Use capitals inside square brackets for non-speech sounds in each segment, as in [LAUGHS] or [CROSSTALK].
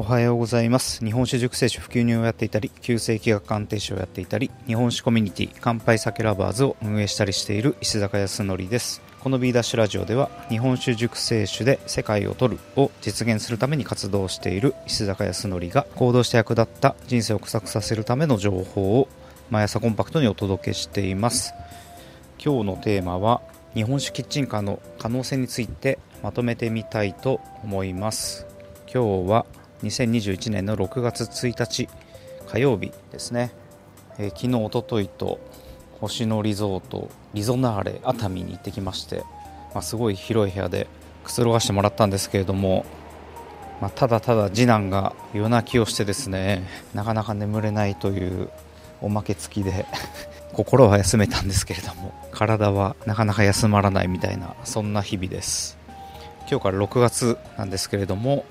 おはようございます。日本酒熟成酒普及入をやっていたり旧世紀学鑑定士をやっていたり日本酒コミュニティ乾杯酒ラバーズを運営したりしている石坂康則です。この B ダッシュラジオでは日本酒熟成酒で世界を取るを実現するために活動している石坂康則が行動して役立った人生を臭くさせるための情報を毎朝コンパクトにお届けしています。今日のテーマは日本酒キッチンカーの可能性についてまとめてみたいと思います。今日は2021年の6月1日火曜日ですね、えー、昨日おとといと星野リゾートリゾナーレ熱海に行ってきまして、まあ、すごい広い部屋でくつろがしてもらったんですけれども、まあ、ただただ次男が夜泣きをしてですねなかなか眠れないというおまけ付きで [LAUGHS] 心は休めたんですけれども体はなかなか休まらないみたいなそんな日々です。今日から6月なんですけれども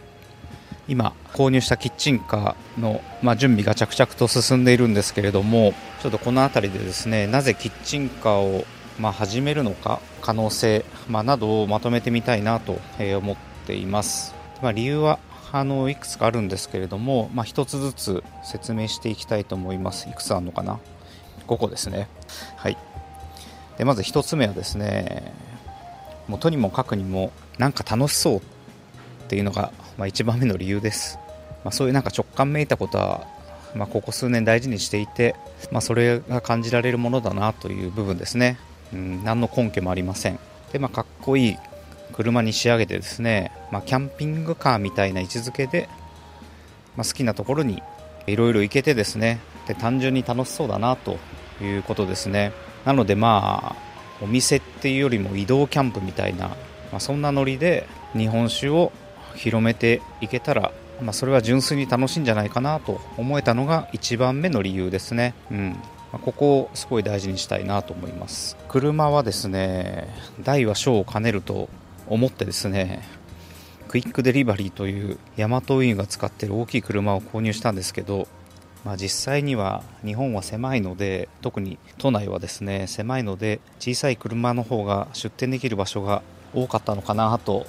今購入したキッチンカーの、まあ、準備が着々と進んでいるんですけれどもちょっとこの辺りでですねなぜキッチンカーを、まあ、始めるのか可能性、まあ、などをまとめてみたいなと思っています、ま、理由はあのいくつかあるんですけれども、まあ、1つずつ説明していきたいと思います。いくつあるのかな？5個ですね。はい。でまず1つ目はですねもうとにもかくにもなんか楽しそうっていうのがまあ、1番目の理由です、まあ、そういうなんか直感めいたことは、まあ、ここ数年大事にしていて、まあ、それが感じられるものだなという部分ですね、うん、何の根拠もありません。で、まあ、かっこいい車に仕上げてですね、まあ、キャンピングカーみたいな位置づけで、まあ、好きなところにいろいろ行けてですねで単純に楽しそうだなということですね。なのでまあお店っていうよりも移動キャンプみたいな、まあ、そんなノリで日本酒を広めていけたら、まあ、それは純粋に楽しいんじゃないかなと思えたのが1番目の理由ですね。うんここをすごい大事にしたいなと思います車はですね大は小を兼ねると思ってですねクイックデリバリーというヤマト運輸が使ってる大きい車を購入したんですけど、まあ、実際には日本は狭いので特に都内はですね狭いので小さい車の方が出店できる場所が多かったのかなと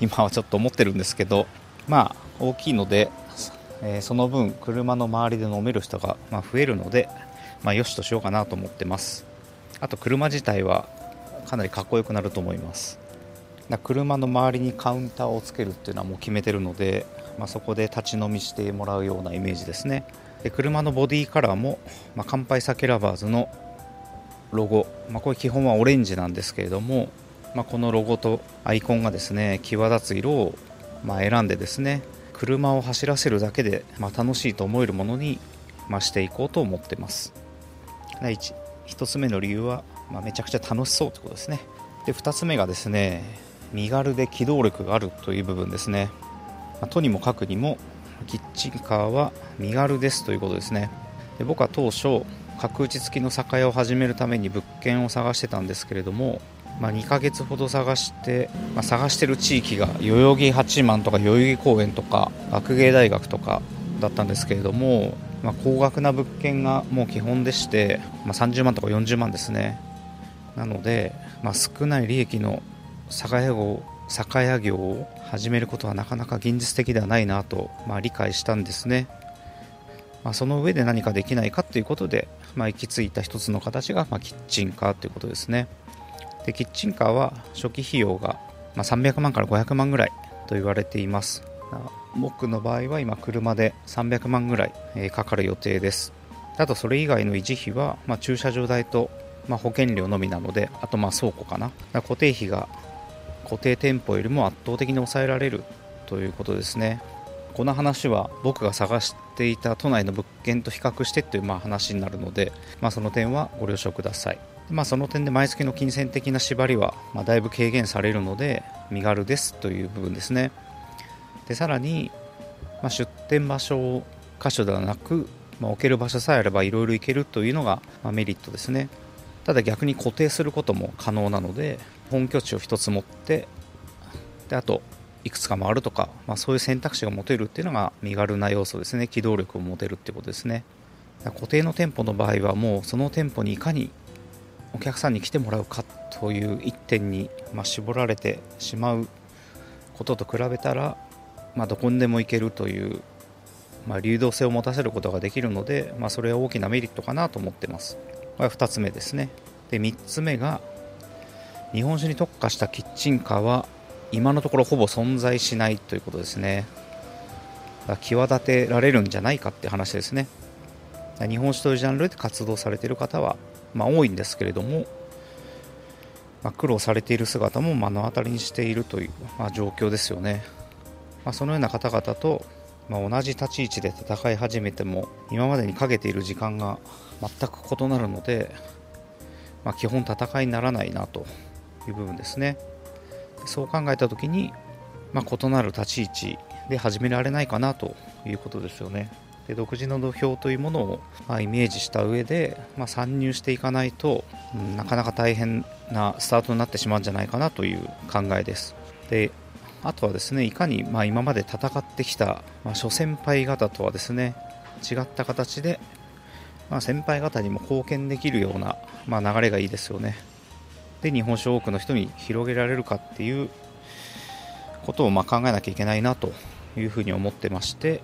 今はちょっと思ってるんですけどまあ大きいので、えー、その分車の周りで飲める人が、ま、増えるので、まあ、よしとしようかなと思ってます。あと車自体はかなりかっこよくなると思います。車の周りにカウンターをつけるっていうのはもう決めてるので、まあ、そこで立ち飲みしてもらうようなイメージですね。で車のボディカラーも、まあ、乾杯酒ラバーズのロゴ、まあ、これ基本はオレンジなんですけれどもまあ、このロゴとアイコンがですね際立つ色をま選んでですね車を走らせるだけで、ま楽しいと思えるものに、ましていこうと思ってます。第 1, 1つ目の理由は、まめちゃくちゃ楽しそうということですね。で2つ目がですね身軽で機動力があるという部分ですね、まとにもかくにもキッチンカーは身軽ですということですね。で僕は当初角打ち付きの酒屋を始めるために物件を探してたんですけれどもまあ、2ヶ月ほど探して、まあ、探してる地域が代々木八幡とか代々木公園とか学芸大学とかだったんですけれども、まあ、高額な物件がもう基本でして、まあ、30万とか40万ですね。なので、まあ、少ない利益の酒屋業酒屋業を始めることはなかなか現実的ではないなと、まあ、理解したんですね、まあ、その上で何かできないかということで、まあ、行き着いた一つの形が、まあ、キッチンカーということですね。でキッチンカーは初期費用が、まあ、300万から500万ぐらいと言われています。僕の場合は今車で300万ぐらい、え、かかる予定です。あとそれ以外の維持費は、まあ、駐車場代と、まあ、保険料のみなのであとまあ倉庫かな。固定費が固定店舗よりも圧倒的に抑えられるということですね。この話は僕が探していた都内の物件と比較してというまあ話になるので、まあ、その点はご了承ください。まあ、その点で毎月の金銭的な縛りは、まあ、だいぶ軽減されるので身軽ですという部分ですね。でさらに、まあ、出店場所箇所ではなく、まあ、置ける場所さえあればいろいろ行けるというのが、ま、メリットですね。ただ逆に固定することも可能なので本拠地を1つ持ってであといくつか回るとか、まあ、そういう選択肢が持てるっていうのが身軽な要素ですね。機動力を持てるってことですね。固定の店舗の場合はもうその店舗にいかにお客さんに来てもらうかという一点に、まあ、絞られてしまうことと比べたら、まあ、どこにでも行けるという、まあ、流動性を持たせることができるので、まあ、それは大きなメリットかなと思ってます。これは2つ目ですね。で3つ目が日本酒に特化したキッチンカーは今のところほぼ存在しないということですね。際立てられるんじゃないかって話ですね。日本酒というジャンルで活動されている方は、まあ、多いんですけれども、まあ、苦労されている姿も目の当たりにしているという、まあ、状況ですよね、まそのような方々と、ま同じ立ち位置で戦い始めても今までにかけている時間が全く異なるので、ま基本戦いにならないなという部分ですねそう考えた時に、ま異なる立ち位置で始められないかなということですよね。で独自の土俵というものを、ま、イメージした上で、まあ、参入していかないと、うん、なかなか大変なスタートになってしまうんじゃないかなという考えです。であとはですねいかに、ま、今まで戦ってきた、まあ、諸先輩方とはですね違った形で、まあ、先輩方にも貢献できるような、まあ、流れがいいですよね。で日本酒を多くの人に広げられるかっていうことをま考えなきゃいけないなというふうに思ってまして、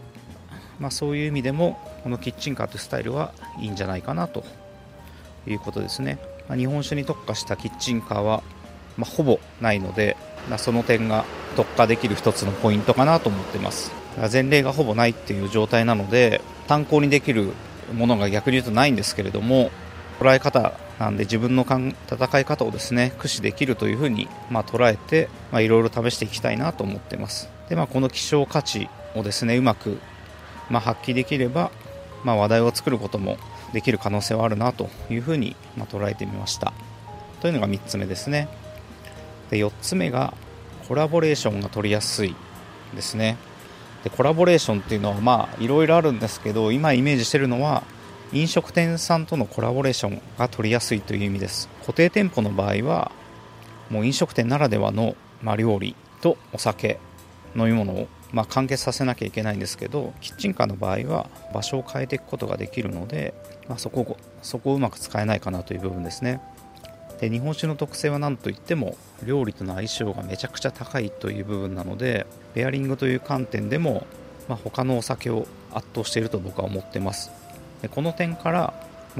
まあ、そういう意味でもこのキッチンカーというスタイルはいいんじゃないかなということですね、まあ、日本酒に特化したキッチンカーは、まあ、ほぼないので、まその点が特化できる一つのポイントかなと思ってます。前例がほぼないっていう状態なので参考にできるものが逆に言うとないんですけれども捉え方なんで自分の戦い方をですね駆使できるというふうに、まあ、捉えていろいろ試していきたいなと思ってます。で、まあ、この希少価値をですねうまく、まあ、発揮できれば、まあ、話題を作ることもできる可能性はあるなというふうに、まあ、捉えてみました。というのが3つ目ですね。で4つ目がコラボレーションが取りやすいですね。でコラボレーションっていうのはまあいろいろあるんですけど今イメージしてるのは飲食店さんとのコラボレーションが取りやすいという意味です。固定店舗の場合はもう飲食店ならではの、まあ、料理とお酒飲み物を、まあ、完結させなきゃいけないんですけどキッチンカーの場合は場所を変えていくことができるので、まあ、そこそこをうまく使えないかなという部分ですね。で日本酒の特性は何といっても料理との相性がめちゃくちゃ高いという部分なのでペアリングという観点でも、まあ、他のお酒を圧倒していると僕は思ってます。でこの点から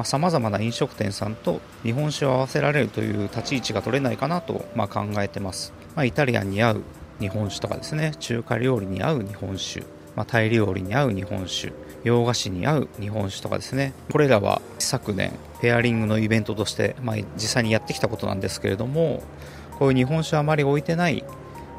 さまざ、まな飲食店さんと日本酒を合わせられるという立ち位置が取れないかなと、まあ、考えてます、まあ、イタリアンに合う日本酒とかですね。中華料理に合う日本酒、まあ、タイ料理に合う日本酒。洋菓子に合う日本酒とかですね。これらは昨年ペアリングのイベントとして、まあ、実際にやってきたことなんですけれどもこういう日本酒あまり置いてない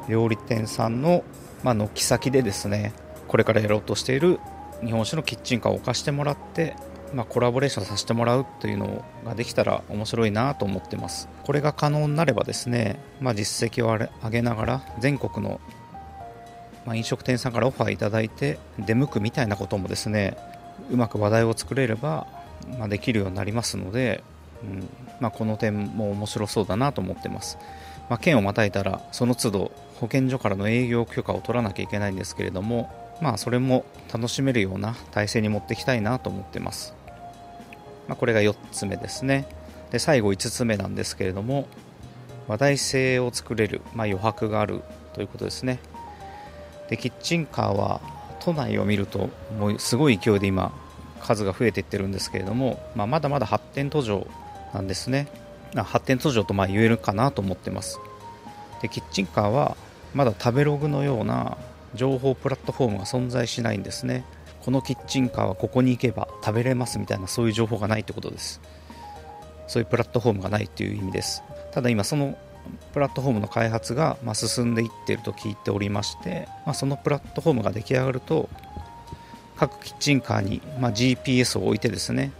料理店さんの、まあ、軒先でですねこれからやろうとしている日本酒のキッチンカーを置かしてもらって、まあ、コラボレーションさせてもらうというのができたら面白いなと思ってます。これが可能になればですね、まあ、実績を上げながら全国の、ま、飲食店さんからオファーいただいて出向くみたいなこともですねうまく話題を作れれば、まあ、できるようになりますので、うんまあ、この点も面白そうだなと思ってます、まあ、県をまたいたらその都度保健所からの営業許可を取らなきゃいけないんですけれどもまあそれも楽しめるような体制に持っていきたいなと思ってます、まあ、これが4つ目ですね。で最後5つ目なんですけれども話題性を作れる、まあ、余白があるということですね。でキッチンカーは都内を見るともうすごい勢いで今数が増えていってるんですけれども、まあ、まだまだ発展途上なんですね。発展途上とまあ言えるかなと思ってます。でキッチンカーはまだ食べログのような情報プラットフォームが存在しないんですね。このキッチンカーはここに行けば食べれますみたいなそういう情報がないってことです。そういうプラットフォームがないっていう意味です。ただ今そのプラットフォームの開発がま進んでいっていると聞いておりまして、まあ、そのプラットフォームが出来上がると各キッチンカーにま GPS を置いてですね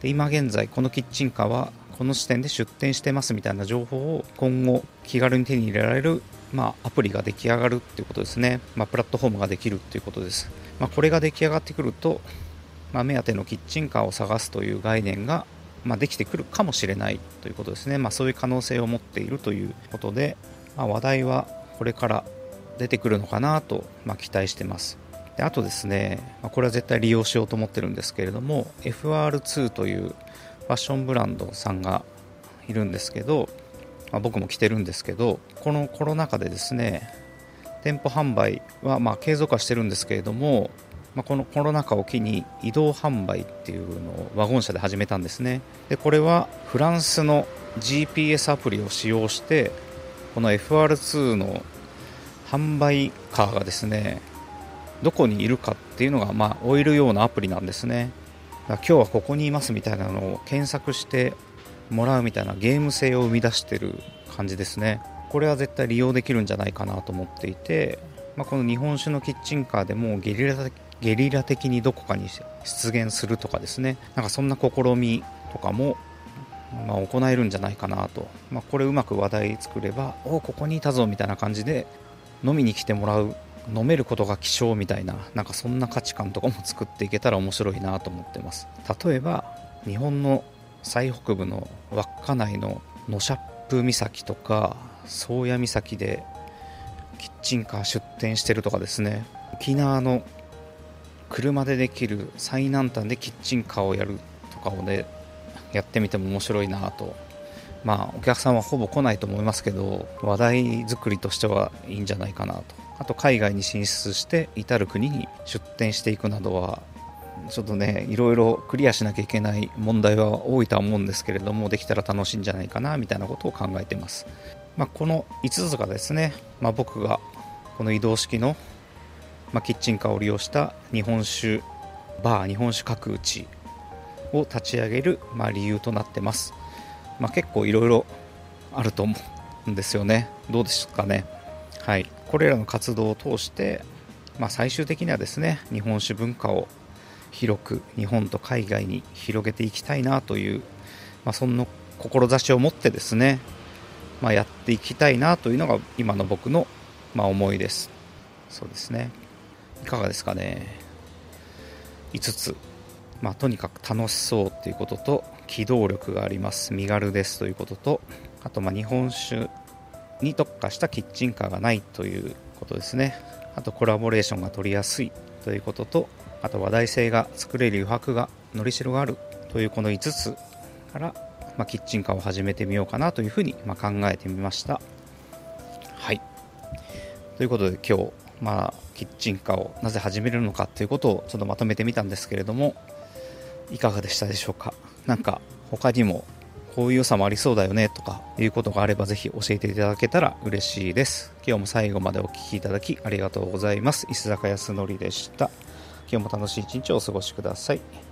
で今現在このキッチンカーはこの視点で出店してますみたいな情報を今後気軽に手に入れられるまあ、アプリが出来上がるっていうことですね、まあ、プラットフォームができるっていうことです、まあ、これが出来上がってくると、ま目当てのキッチンカーを探すという概念が、まできてくるかもしれないということですね、まそういう可能性を持っているということで、ま話題はこれから出てくるのかなと、ま期待してます。であとですね、まこれは絶対利用しようと思ってるんですけれども FR2 というファッションブランドさんがいるんですけどまあ、僕も着てるんですけどこのコロナ禍でですね店舗販売はま継続はしてるんですけれども、まあ、このコロナ禍を機に移動販売っていうのをワゴン車で始めたんですね。でこれはフランスの GPS アプリを使用してこの FR2 の販売カーがですねどこにいるかっていうのが、まあ、追えるようなアプリなんですね。今日はここにいますみたいなのを検索してもらうみたいなゲーム性を生み出してる感じですね。これは絶対利用できるんじゃないかなと思っていて、まあ、この日本酒のキッチンカーでもゲリラゲリラ的にどこかに出現するとかですね。なんかそんな試みとかも、まあ、行えるんじゃないかなと、まあ、これうまく話題作ればおここにいたぞみたいな感じで飲みに来てもらう飲めることが希少みたいななんかそんな価値観とかも作っていけたら面白いなと思ってます。例えば日本の最北部の稚内のノシャップ岬とか宗谷岬でキッチンカー出店してるとかですね。沖縄の車でできる最南端でキッチンカーをやるとかをねやってみても面白いなと。まあお客さんはほぼ来ないと思いますけど話題作りとしてはいいんじゃないかなと。あと海外に進出して至る国に出店していくなどはちょっとねいろいろクリアしなきゃいけない問題は多いとは思うんですけれどもできたら楽しいんじゃないかなみたいなことを考えてます、まあ、この5つがですね、まあ、僕がこの移動式のまあ、キッチンカーを利用した日本酒バー日本酒角打ちを立ち上げる、まあ、理由となってます、ま、結構いろいろあると思うんですよね。どうですかね。はい。これらの活動を通して、ま、最終的にはですね日本酒文化を広く日本と海外に広げていきたいなという、まあ、そんな志を持ってですね、まあ、やっていきたいなというのが今の僕の、まあ、思いです。そうですね。いかがですかね。5つ、まあ、とにかく楽しそうということと機動力があります。身軽ですということとあとま日本酒に特化したキッチンカーがないということですね。あとコラボレーションが取りやすいということとあと話題性が作れる余白がのりしろがあるというこの5つから、まあ、キッチンカーを始めてみようかなというふうに、ま考えてみました。はい。ということで今日まあ、キッチンカーをなぜ始めるのかということをちょっとまとめてみたんですけれどもいかがでしたでしょうか？何か他にもこういう良さもありそうだよねとかいうことがあればぜひ教えていただけたら嬉しいです。今日も最後までお聴きいただきありがとうございます。石坂康則でした。今日も楽しい一日をお過ごしください。